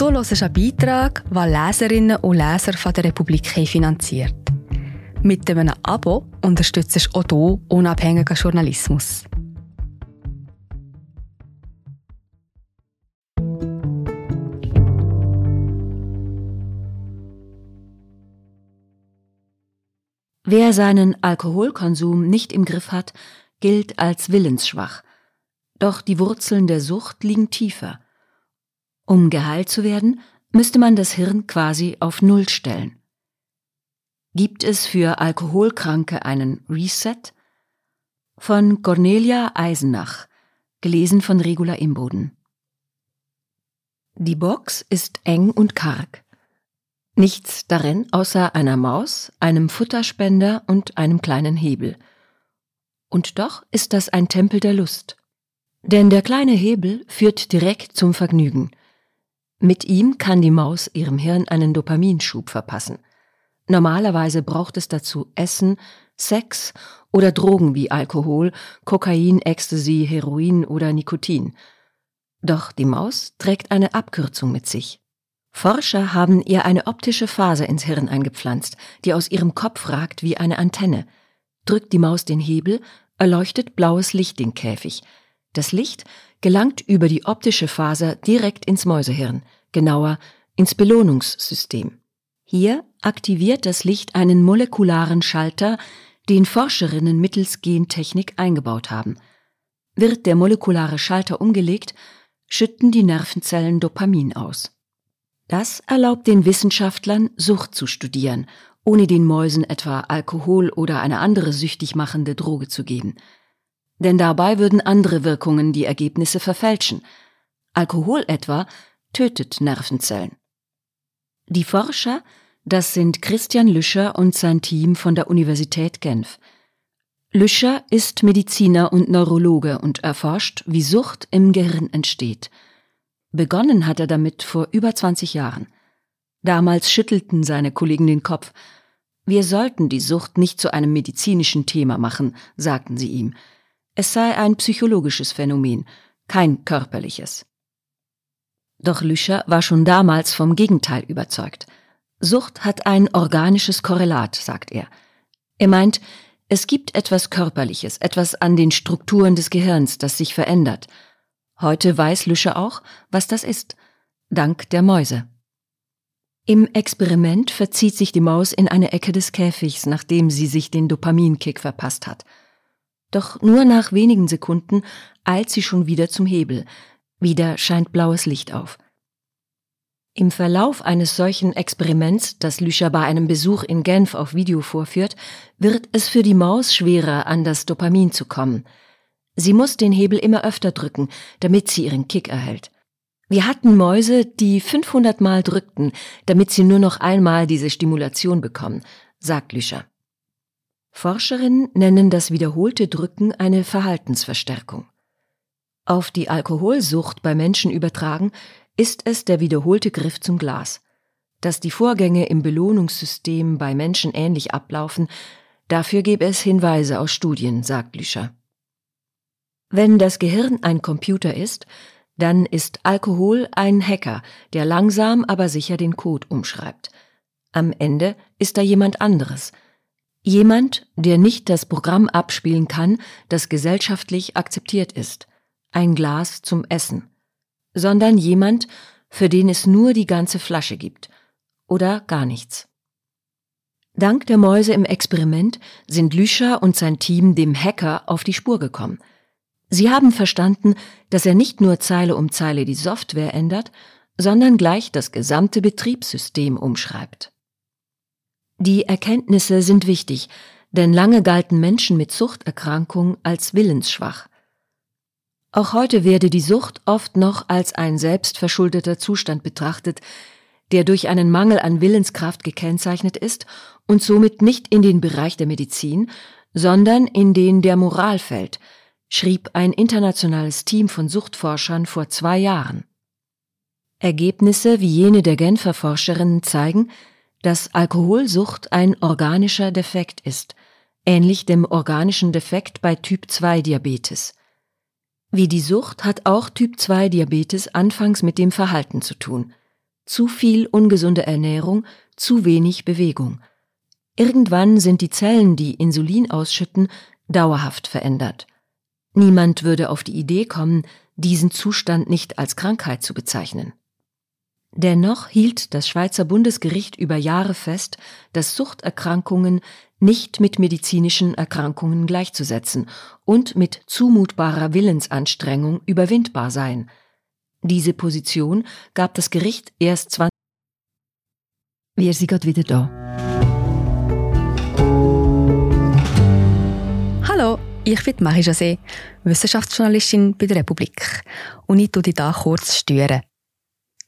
Du hörst einen Beitrag, den Leserinnen und Leser von der Republik finanziert. Mit einem Abo unterstützt du auch du unabhängigen Journalismus. Wer seinen Alkoholkonsum nicht im Griff hat, gilt als willensschwach. Doch die Wurzeln der Sucht liegen tiefer. Um geheilt zu werden, müsste man das Hirn quasi auf Null stellen. Gibt es für Alkoholkranke einen Reset? Von Cornelia Eisenach, gelesen von Regula Imboden. Die Box ist eng und karg. Nichts darin außer einer Maus, einem Futterspender und einem kleinen Hebel. Und doch ist das ein Tempel der Lust. Denn der kleine Hebel führt direkt zum Vergnügen. Mit ihm kann die Maus ihrem Hirn einen Dopaminschub verpassen. Normalerweise braucht es dazu Essen, Sex oder Drogen wie Alkohol, Kokain, Ecstasy, Heroin oder Nikotin. Doch die Maus trägt eine Abkürzung mit sich. Forscher haben ihr eine optische Faser ins Hirn eingepflanzt, die aus ihrem Kopf ragt wie eine Antenne. Drückt die Maus den Hebel, erleuchtet blaues Licht den Käfig. Das Licht gelangt über die optische Faser direkt ins Mäusehirn, genauer ins Belohnungssystem. Hier aktiviert das Licht einen molekularen Schalter, den Forscherinnen mittels Gentechnik eingebaut haben. Wird der molekulare Schalter umgelegt, schütten die Nervenzellen Dopamin aus. Das erlaubt den Wissenschaftlern, Sucht zu studieren, ohne den Mäusen etwa Alkohol oder eine andere süchtig machende Droge zu geben denn dabei würden andere Wirkungen die Ergebnisse verfälschen. Alkohol etwa tötet Nervenzellen. Die Forscher, das sind Christian Lüscher und sein Team von der Universität Genf. Lüscher ist Mediziner und Neurologe und erforscht, wie Sucht im Gehirn entsteht. Begonnen hat er damit vor über 20 Jahren. Damals schüttelten seine Kollegen den Kopf. Wir sollten die Sucht nicht zu einem medizinischen Thema machen, sagten sie ihm. Es sei ein psychologisches Phänomen, kein körperliches. Doch Lüscher war schon damals vom Gegenteil überzeugt. Sucht hat ein organisches Korrelat, sagt er. Er meint, es gibt etwas Körperliches, etwas an den Strukturen des Gehirns, das sich verändert. Heute weiß Lüscher auch, was das ist, dank der Mäuse. Im Experiment verzieht sich die Maus in eine Ecke des Käfigs, nachdem sie sich den Dopaminkick verpasst hat. Doch nur nach wenigen Sekunden eilt sie schon wieder zum Hebel. Wieder scheint blaues Licht auf. Im Verlauf eines solchen Experiments, das Lüscher bei einem Besuch in Genf auf Video vorführt, wird es für die Maus schwerer, an das Dopamin zu kommen. Sie muss den Hebel immer öfter drücken, damit sie ihren Kick erhält. Wir hatten Mäuse, die 500 Mal drückten, damit sie nur noch einmal diese Stimulation bekommen, sagt Lüscher. Forscherinnen nennen das wiederholte Drücken eine Verhaltensverstärkung. Auf die Alkoholsucht bei Menschen übertragen ist es der wiederholte Griff zum Glas. Dass die Vorgänge im Belohnungssystem bei Menschen ähnlich ablaufen, dafür gebe es Hinweise aus Studien, sagt Lüscher. Wenn das Gehirn ein Computer ist, dann ist Alkohol ein Hacker, der langsam aber sicher den Code umschreibt. Am Ende ist da jemand anderes – Jemand, der nicht das Programm abspielen kann, das gesellschaftlich akzeptiert ist, ein Glas zum Essen, sondern jemand, für den es nur die ganze Flasche gibt oder gar nichts. Dank der Mäuse im Experiment sind Lüscher und sein Team dem Hacker auf die Spur gekommen. Sie haben verstanden, dass er nicht nur Zeile um Zeile die Software ändert, sondern gleich das gesamte Betriebssystem umschreibt. Die Erkenntnisse sind wichtig, denn lange galten Menschen mit Suchterkrankung als willensschwach. Auch heute werde die Sucht oft noch als ein selbstverschuldeter Zustand betrachtet, der durch einen Mangel an Willenskraft gekennzeichnet ist und somit nicht in den Bereich der Medizin, sondern in den der Moral fällt, schrieb ein internationales Team von Suchtforschern vor zwei Jahren. Ergebnisse wie jene der Genfer Forscherinnen zeigen, dass Alkoholsucht ein organischer Defekt ist, ähnlich dem organischen Defekt bei Typ-2-Diabetes. Wie die Sucht hat auch Typ-2-Diabetes anfangs mit dem Verhalten zu tun. Zu viel ungesunde Ernährung, zu wenig Bewegung. Irgendwann sind die Zellen, die Insulin ausschütten, dauerhaft verändert. Niemand würde auf die Idee kommen, diesen Zustand nicht als Krankheit zu bezeichnen. Dennoch hielt das Schweizer Bundesgericht über Jahre fest, dass Suchterkrankungen nicht mit medizinischen Erkrankungen gleichzusetzen und mit zumutbarer Willensanstrengung überwindbar seien. Diese Position gab das Gericht erst 20 Wir sind gerade wieder da. Hallo, ich bin Marie José, Wissenschaftsjournalistin bei der Republik und ich tue dich hier kurz stören.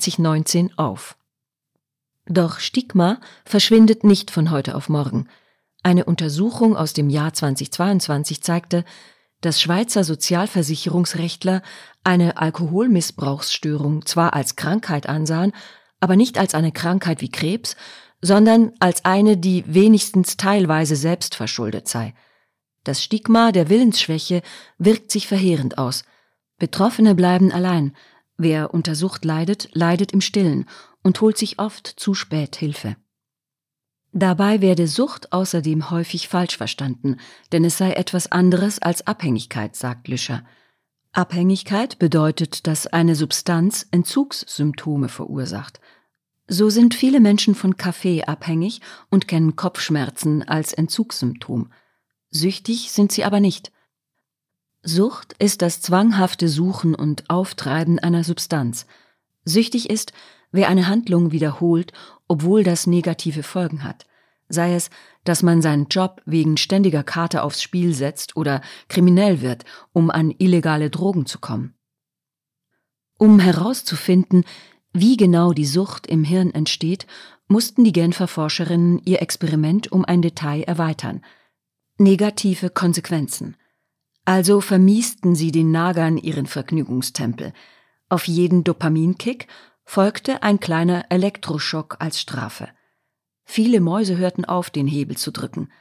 2019 auf. Doch Stigma verschwindet nicht von heute auf morgen. Eine Untersuchung aus dem Jahr 2022 zeigte, dass Schweizer Sozialversicherungsrechtler eine Alkoholmissbrauchsstörung zwar als Krankheit ansahen, aber nicht als eine Krankheit wie Krebs, sondern als eine, die wenigstens teilweise selbst verschuldet sei. Das Stigma der Willensschwäche wirkt sich verheerend aus. Betroffene bleiben allein, Wer unter Sucht leidet, leidet im Stillen und holt sich oft zu spät Hilfe. Dabei werde Sucht außerdem häufig falsch verstanden, denn es sei etwas anderes als Abhängigkeit, sagt Lüscher. Abhängigkeit bedeutet, dass eine Substanz Entzugssymptome verursacht. So sind viele Menschen von Kaffee abhängig und kennen Kopfschmerzen als Entzugssymptom. Süchtig sind sie aber nicht. Sucht ist das zwanghafte Suchen und Auftreiben einer Substanz. Süchtig ist, wer eine Handlung wiederholt, obwohl das negative Folgen hat. Sei es, dass man seinen Job wegen ständiger Karte aufs Spiel setzt oder kriminell wird, um an illegale Drogen zu kommen. Um herauszufinden, wie genau die Sucht im Hirn entsteht, mussten die Genfer Forscherinnen ihr Experiment um ein Detail erweitern. Negative Konsequenzen. Also vermiesten sie den Nagern ihren Vergnügungstempel. Auf jeden Dopaminkick folgte ein kleiner Elektroschock als Strafe. Viele Mäuse hörten auf, den Hebel zu drücken.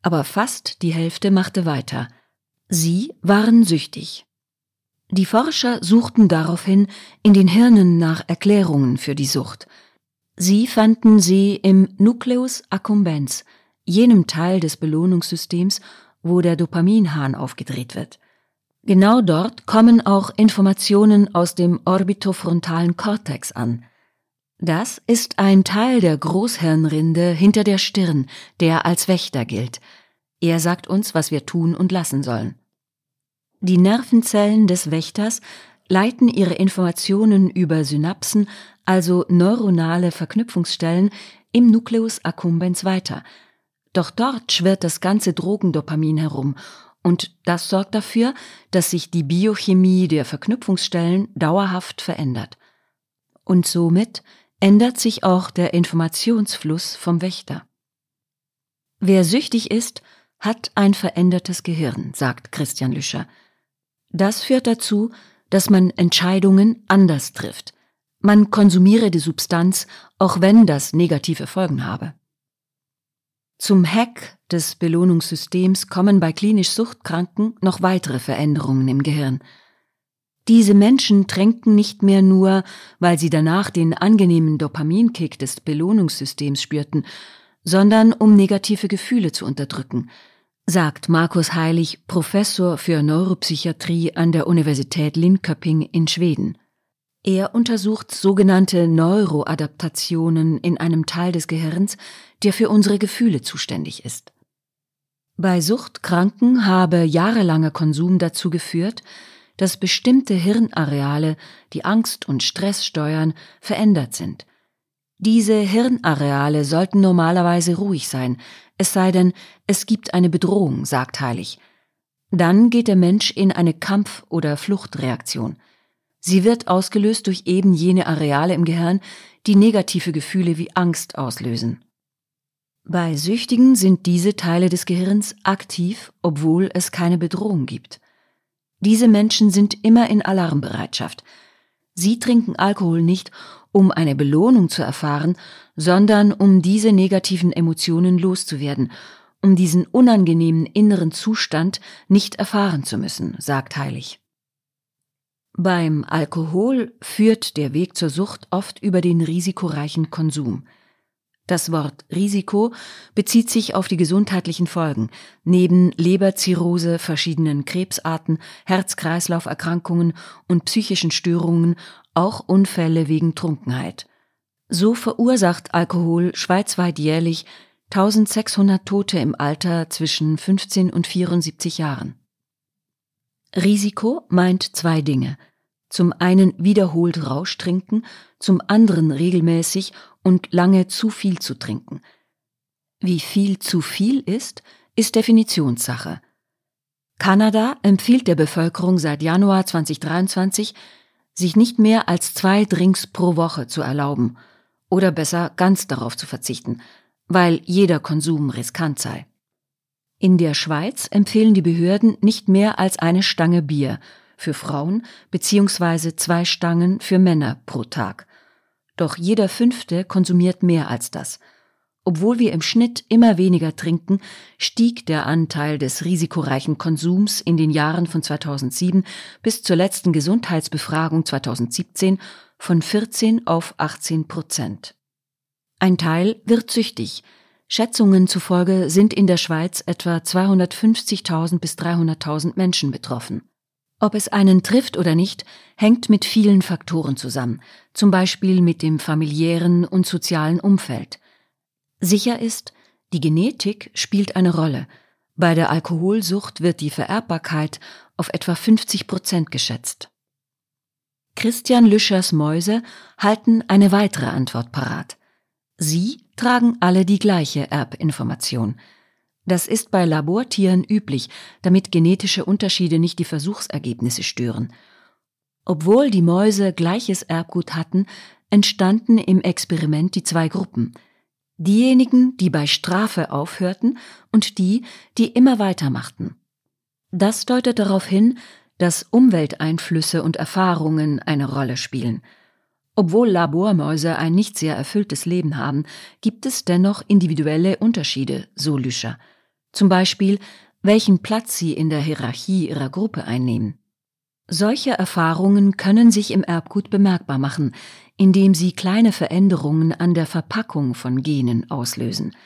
Aber fast die Hälfte machte weiter. Sie waren süchtig. Die Forscher suchten daraufhin in den Hirnen nach Erklärungen für die Sucht. Sie fanden sie im Nucleus accumbens, jenem Teil des Belohnungssystems, wo der Dopaminhahn aufgedreht wird. Genau dort kommen auch Informationen aus dem orbitofrontalen Kortex an. Das ist ein Teil der Großhirnrinde hinter der Stirn, der als Wächter gilt. Er sagt uns, was wir tun und lassen sollen. Die Nervenzellen des Wächters leiten ihre Informationen über Synapsen, also neuronale Verknüpfungsstellen, im Nucleus accumbens weiter – doch dort schwirrt das ganze Drogendopamin herum und das sorgt dafür, dass sich die Biochemie der Verknüpfungsstellen dauerhaft verändert. Und somit ändert sich auch der Informationsfluss vom Wächter. Wer süchtig ist, hat ein verändertes Gehirn, sagt Christian Lüscher. Das führt dazu, dass man Entscheidungen anders trifft. Man konsumiere die Substanz, auch wenn das negative Folgen habe. Zum Hack des Belohnungssystems kommen bei klinisch Suchtkranken noch weitere Veränderungen im Gehirn. Diese Menschen tränken nicht mehr nur, weil sie danach den angenehmen Dopaminkick des Belohnungssystems spürten, sondern um negative Gefühle zu unterdrücken, sagt Markus Heilig, Professor für Neuropsychiatrie an der Universität Linköping in Schweden. Er untersucht sogenannte Neuroadaptationen in einem Teil des Gehirns, der für unsere Gefühle zuständig ist. Bei Suchtkranken habe jahrelanger Konsum dazu geführt, dass bestimmte Hirnareale, die Angst und Stress steuern, verändert sind. Diese Hirnareale sollten normalerweise ruhig sein, es sei denn, es gibt eine Bedrohung, sagt Heilig. Dann geht der Mensch in eine Kampf- oder Fluchtreaktion. Sie wird ausgelöst durch eben jene Areale im Gehirn, die negative Gefühle wie Angst auslösen. Bei Süchtigen sind diese Teile des Gehirns aktiv, obwohl es keine Bedrohung gibt. Diese Menschen sind immer in Alarmbereitschaft. Sie trinken Alkohol nicht, um eine Belohnung zu erfahren, sondern um diese negativen Emotionen loszuwerden um diesen unangenehmen inneren Zustand nicht erfahren zu müssen, sagt Heilig. Beim Alkohol führt der Weg zur Sucht oft über den risikoreichen Konsum. Das Wort Risiko bezieht sich auf die gesundheitlichen Folgen, neben Leberzirrhose, verschiedenen Krebsarten, Herz-Kreislauf-Erkrankungen und psychischen Störungen auch Unfälle wegen Trunkenheit. So verursacht Alkohol schweizweit jährlich 1600 Tote im Alter zwischen 15 und 74 Jahren. Risiko meint zwei Dinge. Zum einen wiederholt Rausch trinken, zum anderen regelmäßig und lange zu viel zu trinken. Wie viel zu viel ist, ist Definitionssache. Kanada empfiehlt der Bevölkerung seit Januar 2023, sich nicht mehr als zwei Drinks pro Woche zu erlauben oder besser ganz darauf zu verzichten, weil jeder Konsum riskant sei. In der Schweiz empfehlen die Behörden nicht mehr als eine Stange Bier für Frauen bzw. zwei Stangen für Männer pro Tag. Doch jeder Fünfte konsumiert mehr als das. Obwohl wir im Schnitt immer weniger trinken, stieg der Anteil des risikoreichen Konsums in den Jahren von 2007 bis zur letzten Gesundheitsbefragung 2017 von 14 auf 18 Prozent. Ein Teil wird süchtig. Schätzungen zufolge sind in der Schweiz etwa 250.000 bis 300.000 Menschen betroffen. Ob es einen trifft oder nicht, hängt mit vielen Faktoren zusammen, zum Beispiel mit dem familiären und sozialen Umfeld. Sicher ist, die Genetik spielt eine Rolle. Bei der Alkoholsucht wird die Vererbbarkeit auf etwa 50 Prozent geschätzt. Christian Lüschers Mäuse halten eine weitere Antwort parat. Sie tragen alle die gleiche Erbinformation. Das ist bei Labortieren üblich, damit genetische Unterschiede nicht die Versuchsergebnisse stören. Obwohl die Mäuse gleiches Erbgut hatten, entstanden im Experiment die zwei Gruppen. Diejenigen, die bei Strafe aufhörten und die, die immer weitermachten. Das deutet darauf hin, dass Umwelteinflüsse und Erfahrungen eine Rolle spielen. Obwohl Labormäuse ein nicht sehr erfülltes Leben haben, gibt es dennoch individuelle Unterschiede, so Lüscher. Zum Beispiel, welchen Platz sie in der Hierarchie ihrer Gruppe einnehmen. Solche Erfahrungen können sich im Erbgut bemerkbar machen, indem sie kleine Veränderungen an der Verpackung von Genen auslösen.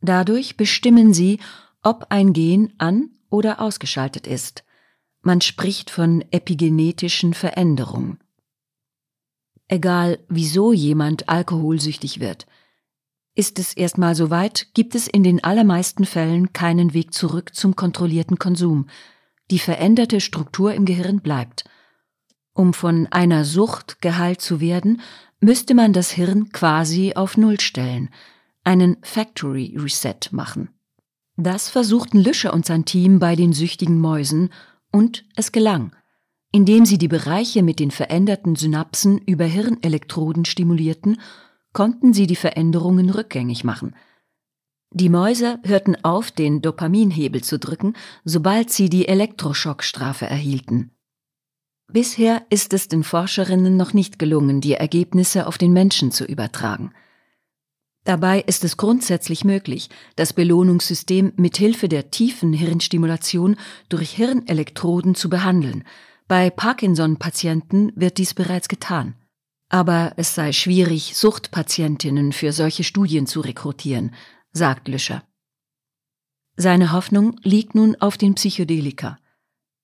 Dadurch bestimmen sie, ob ein Gen an oder ausgeschaltet ist. Man spricht von epigenetischen Veränderungen egal wieso jemand alkoholsüchtig wird. Ist es erstmal soweit, gibt es in den allermeisten Fällen keinen Weg zurück zum kontrollierten Konsum. Die veränderte Struktur im Gehirn bleibt. Um von einer Sucht geheilt zu werden, müsste man das Hirn quasi auf Null stellen, einen Factory Reset machen. Das versuchten Lüscher und sein Team bei den süchtigen Mäusen und es gelang. Indem sie die Bereiche mit den veränderten Synapsen über Hirnelektroden stimulierten, konnten sie die Veränderungen rückgängig machen. Die Mäuse hörten auf, den Dopaminhebel zu drücken, sobald sie die Elektroschockstrafe erhielten. Bisher ist es den Forscherinnen noch nicht gelungen, die Ergebnisse auf den Menschen zu übertragen. Dabei ist es grundsätzlich möglich, das Belohnungssystem mit Hilfe der tiefen Hirnstimulation durch Hirnelektroden zu behandeln, bei Parkinson-Patienten wird dies bereits getan. Aber es sei schwierig, Suchtpatientinnen für solche Studien zu rekrutieren, sagt Lüscher. Seine Hoffnung liegt nun auf den Psychedelika.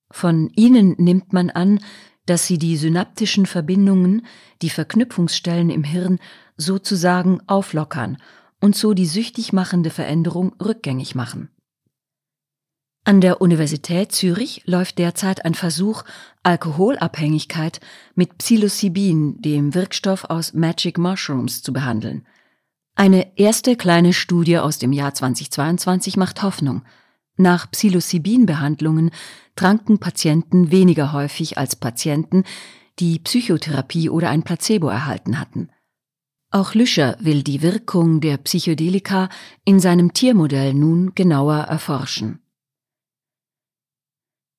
Von ihnen nimmt man an, dass sie die synaptischen Verbindungen, die Verknüpfungsstellen im Hirn sozusagen auflockern und so die süchtig machende Veränderung rückgängig machen. An der Universität Zürich läuft derzeit ein Versuch, Alkoholabhängigkeit mit Psilocybin, dem Wirkstoff aus Magic Mushrooms, zu behandeln. Eine erste kleine Studie aus dem Jahr 2022 macht Hoffnung. Nach Psilocybin-Behandlungen tranken Patienten weniger häufig als Patienten, die Psychotherapie oder ein Placebo erhalten hatten. Auch Lüscher will die Wirkung der Psychedelika in seinem Tiermodell nun genauer erforschen.